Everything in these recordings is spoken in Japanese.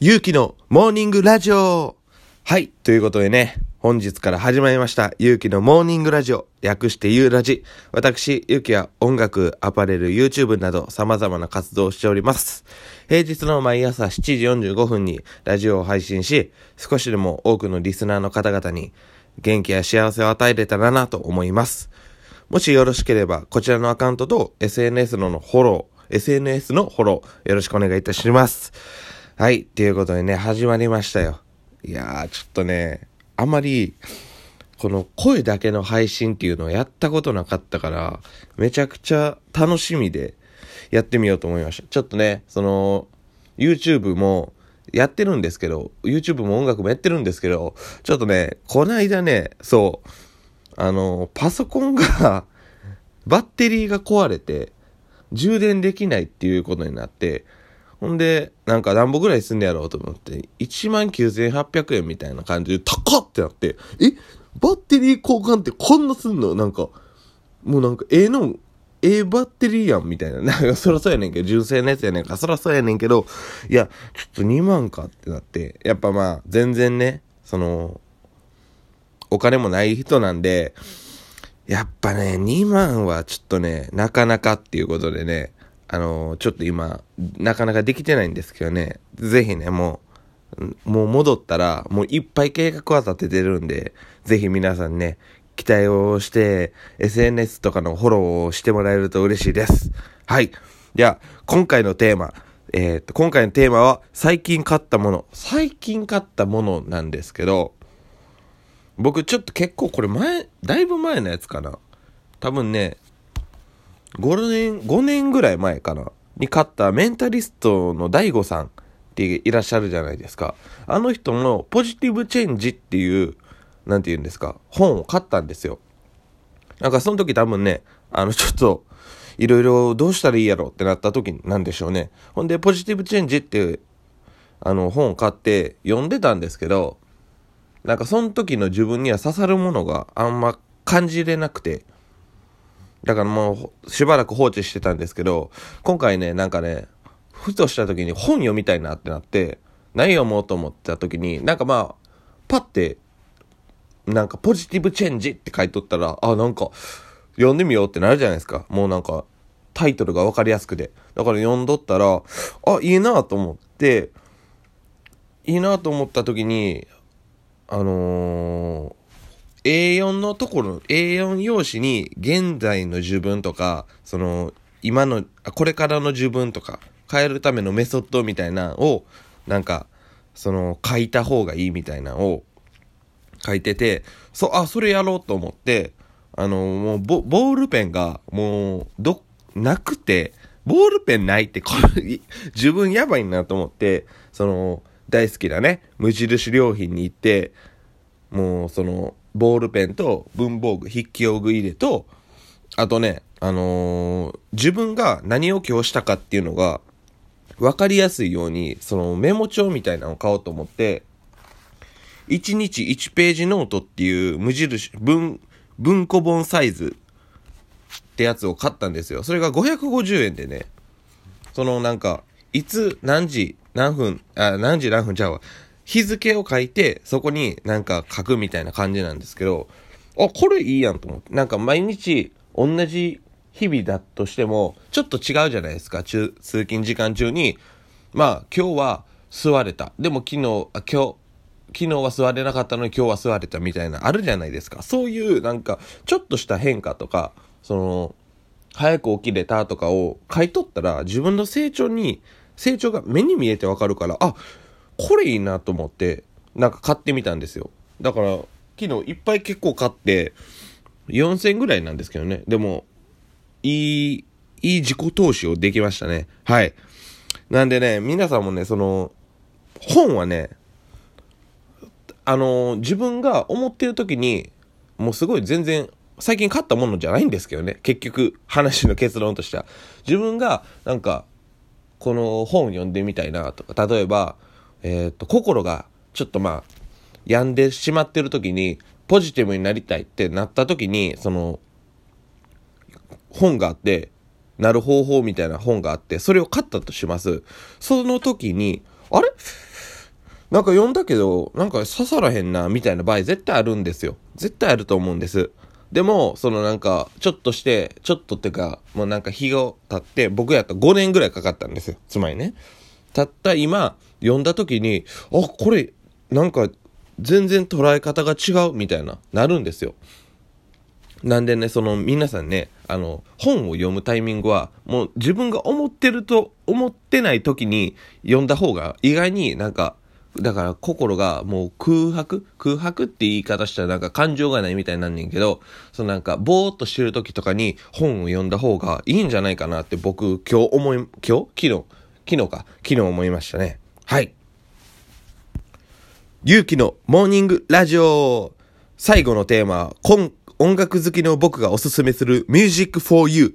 ゆうきのモーニングラジオはい。ということでね、本日から始まりました、ゆうきのモーニングラジオ。略してゆうラジ。私、ゆうきは音楽、アパレル、YouTube など様々な活動をしております。平日の毎朝7時45分にラジオを配信し、少しでも多くのリスナーの方々に元気や幸せを与えれたらなと思います。もしよろしければ、こちらのアカウントと SNS のフォロー、SNS のフォロー、よろしくお願いいたします。はい。ということでね、始まりましたよ。いやー、ちょっとね、あまり、この声だけの配信っていうのをやったことなかったから、めちゃくちゃ楽しみでやってみようと思いました。ちょっとね、その、YouTube もやってるんですけど、YouTube も音楽もやってるんですけど、ちょっとね、こないだね、そう、あの、パソコンが、バッテリーが壊れて、充電できないっていうことになって、ほんで、なんか何本ぐらいすんねやろうと思って、19,800円みたいな感じで、高っってなって、え？バッテリー交換ってこんなすんの？なんか、もうなんか、ええの、ええバッテリーやんみたいな。なんか、そらそうやねんけど、純正のやつやねんか。ら、そらそうやねんけど、いや、ちょっと2万かってなって、やっぱまあ、全然ね、その、お金もない人なんで、やっぱね、2万はちょっとね、なかなかっていうことでね、あのちょっと今、なかなかできてないんですけどね、ぜひね、もう、もう戻ったら、もういっぱい計画は立ててるんで、ぜひ皆さんね、期待をして、SNS とかのフォローをしてもらえると嬉しいです。はい。では、今回のテーマ、えーっと、今回のテーマは、最近買ったもの。最近買ったものなんですけど、僕ちょっと結構これ前、だいぶ前のやつかな。多分ね、5年、5年ぐらい前かな。に買ったメンタリストの大悟さんっていらっしゃるじゃないですか。あの人のポジティブチェンジっていう、なんて言うんですか、本を買ったんですよ。なんかその時多分ね、あのちょっと、いろいろどうしたらいいやろってなった時なんでしょうね。ほんで、ポジティブチェンジっていう、あの本を買って読んでたんですけど、なんかその時の自分には刺さるものがあんま感じれなくて、だからもうしばらく放置してたんですけど、今回ね、なんかね、ふとした時に本読みたいなってなって、何読もうと思った時に、なんかまあ、パッて、なんかポジティブチェンジって書いとったら、あ、なんか、読んでみようってなるじゃないですか。もうなんか、タイトルがわかりやすくて。だから読んどったら、あ、いいなと思って、いいなと思った時に、あのー、A4 のところ、A4 用紙に現在の自分とか、その、今の、これからの自分とか、変えるためのメソッドみたいなのを、なんか、その、書いた方がいいみたいなのを書いてて、そ、あ、それやろうと思って、あのもうボ、ボールペンが、もう、ど、なくて、ボールペンないって、これ、自分やばいなと思って、その、大好きなね、無印良品に行って、もうその、ボールペンと文房具、筆記用具入れと、あとね、あのー自分が何を今日したかっていうのが、わかりやすいように、そのメモ帳みたいなのを買おうと思って、1日1ページノートっていう無印、文、文庫本サイズってやつを買ったんですよ。それが550円でね、そのなんか、いつ何時何分、あ、何時何分ちゃうわ。日付を書いて、そこになんか書くみたいな感じなんですけど、あ、これいいやんと思って。なんか毎日同じ日々だとしても、ちょっと違うじゃないですか。通勤時間中に、まあ今日は座れた。でも昨日、あ今日、昨日は座れなかったのに今日は座れたみたいな、あるじゃないですか。そういうなんか、ちょっとした変化とか、その、早く起きれたとかを書いとったら、自分の成長に、成長が目に見えてわかるから、あ、これいいなと思って、なんか買ってみたんですよ。だから、昨日いっぱい結構買って、4000ぐらいなんですけどね。でも、いい、いい自己投資をできましたね。はい。なんでね、皆さんもね、その、本はね、あの自分が思ってる時に、もうすごい全然、最近買ったものじゃないんですけどね。結局、話の結論としては。自分が、なんか、この本読んでみたいなとか、例えば、えっ、と、心がちょっとまあ、病んでしまってる時に、ポジティブになりたいってなった時に、その、本があって、なる方法みたいな本があって、それを買ったとします。その時に、あれ？なんか読んだけど、なんか刺さらへんな、みたいな場合絶対あるんですよ。絶対あると思うんです。でも、そのなんか、ちょっとして、ちょっとっていうか、もうなんか日が経って、僕やったら5年ぐらいかかったんですよ。つまりね。たった今、読んだ時に、あ、これ、なんか、全然捉え方が違う、みたいな、なるんですよ。なんでね、その皆さんね、あの、本を読むタイミングは、もう自分が思ってると思ってない時に読んだ方が意外になんか、だから心がもう空白？空白って言い方したらなんか感情がないみたいになんねんけど、そのなんかぼーっとしてる時とかに本を読んだ方がいいんじゃないかなって僕今日思い、今日？昨日？昨日か？昨日思いましたね。はい。勇気のモーニングラジオ最後のテーマは、音楽好きの僕がおすすめする Music for You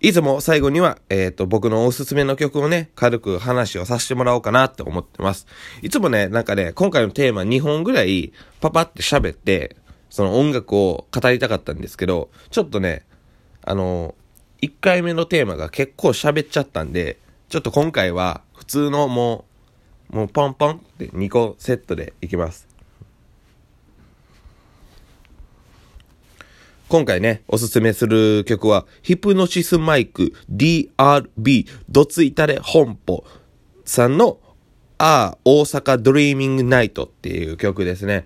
いつも最後には、えっ、ー、と、僕のおすすめの曲をね、軽く話をさせてもらおうかなって思ってます。いつもね、なんかね、今回のテーマ2本ぐらいパパって喋って、その音楽を語りたかったんですけど、ちょっとね、あの、1回目のテーマが結構喋っちゃったんで、ちょっと今回は普通のもう、もうポンポンって2個セットでいきます。今回ね、おすすめする曲は、ヒプノシスマイク DRB どついたれ本舗さんの、ああ、大阪 dreamin' night っていう曲ですね。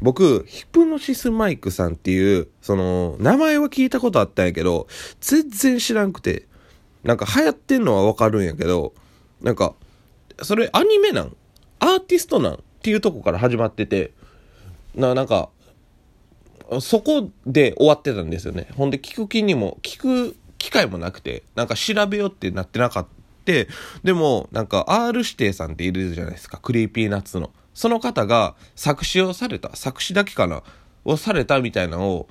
僕、ヒプノシスマイクさんっていう、その、名前は聞いたことあったんやけど、全然知らんくて、なんか流行ってんのはわかるんやけど、なんか、それアニメなん？アーティストなん？っていうとこから始まってて、な、なんか、そこで終わってたんですよね。ほんで聞く気にも、聞く機会もなくて、なんか調べようってなってなかった。でも、なんか R 指定さんっているじゃないですか。 Creepy Nuts の。その方が作詞をされた、作詞だけかな？をされたみたいなのを、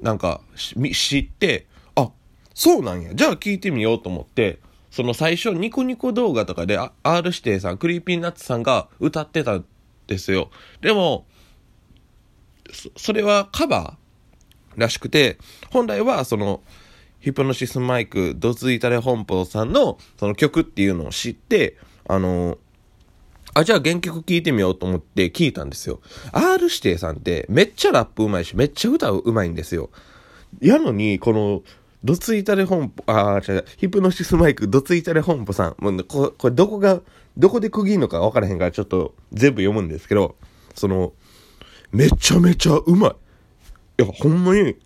なんか知って、あ、そうなんや。じゃあ聞いてみようと思って、その最初ニコニコ動画とかで R 指定さん、 Creepy Nuts さんが歌ってたんですよ。でも、それはカバーらしくて、本来はその、ヒプノシスマイク、どついたれ本舗さんのその曲っていうのを知って、あの、あ、じゃあ原曲聴いてみようと思って聞いたんですよ。R 指定さんってめっちゃラップうまいし、めっちゃ歌うまいんですよ。やのに、この、ドツイタレ本舗、ああ、違う、ヒプノシスマイク、ドツイタレ本舗さん。もうここれどこが、どこで区切るのか分からへんからちょっと全部読むんですけど、その、めちゃめちゃうまい。いや、ほんまに、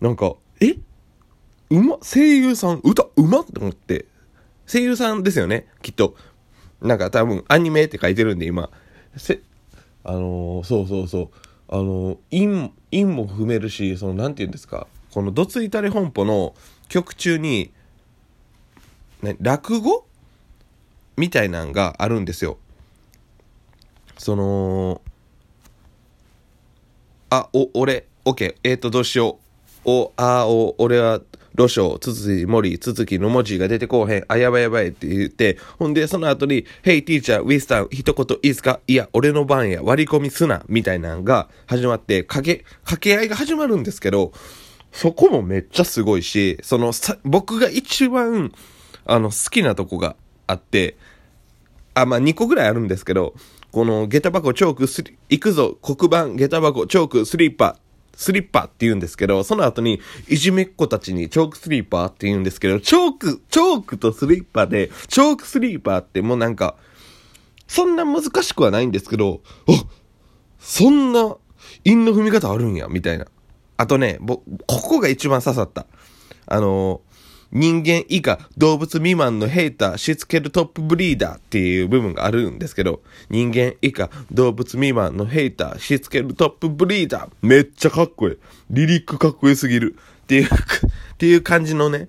なんか、え？うま、声優さん、歌うまって思って。声優さんですよね、きっと。なんか多分、アニメって書いてるんで、今。せ、あのー、そうそうそう。あのー、韻、韻も踏めるし、その、なんて言うんですか？この、どついたれ本舗の曲中に、ね、落語？みたいなんがあるんですよ。その、あ、お、俺、オッケー、えっ、ー、と、どうしよう。お、あ、お、俺は、ロショウ、つつじ、森、つつきの文字が出てこうへん。あ、やばいやばいって言って、ほんで、その後に、Hey teacher, ウィスタン、一言いいですか？いや、俺の番や、割り込みすな、みたいなのが始まって、かけ、掛け合いが始まるんですけど、そこもめっちゃすごいし、その、さ、僕が一番、あの、好きなとこがあって、あ、まあ、2個ぐらいあるんですけど、この下駄箱チョークスリ、行くぞ黒板下駄箱チョークスリッパスリッパって言うんですけど、その後に、いじめっ子たちにチョークスリーパーって言うんですけど、チョーク、チョークとスリッパで、チョークスリーパーってもうなんか、そんな難しくはないんですけど、あそんな、韻の踏み方あるんや、みたいな。あとね、ぼ、ここが一番刺さった。あの人間以下動物未満のヘイターしつけるトップブリーダーっていう部分があるんですけど、人間以下動物未満のヘイターしつけるトップブリーダーめっちゃかっこいい。リリックかっこよすぎる。っていう っていう感じのね、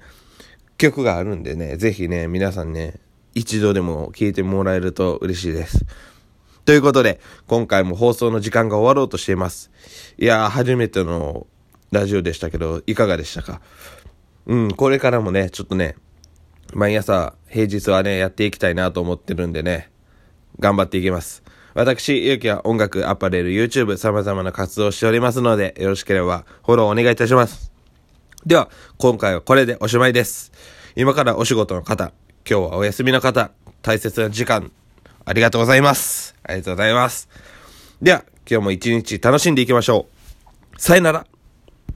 曲があるんでね、ぜひね、皆さんね、一度でも聴いてもらえると嬉しいです。ということで、今回も放送の時間が終わろうとしています。いやー、初めてのラジオでしたけど、いかがでしたか？うん、これからもね、ちょっとね、毎朝、平日はね、やっていきたいなと思ってるんでね、頑張っていきます。私、ゆうきは音楽、アパレル、YouTube、様々な活動をしておりますので、よろしければフォローお願いいたします。では、今回はこれでおしまいです。今からお仕事の方、今日はお休みの方、大切な時間、ありがとうございます。ありがとうございます。では、今日も一日楽しんでいきましょう。さよなら。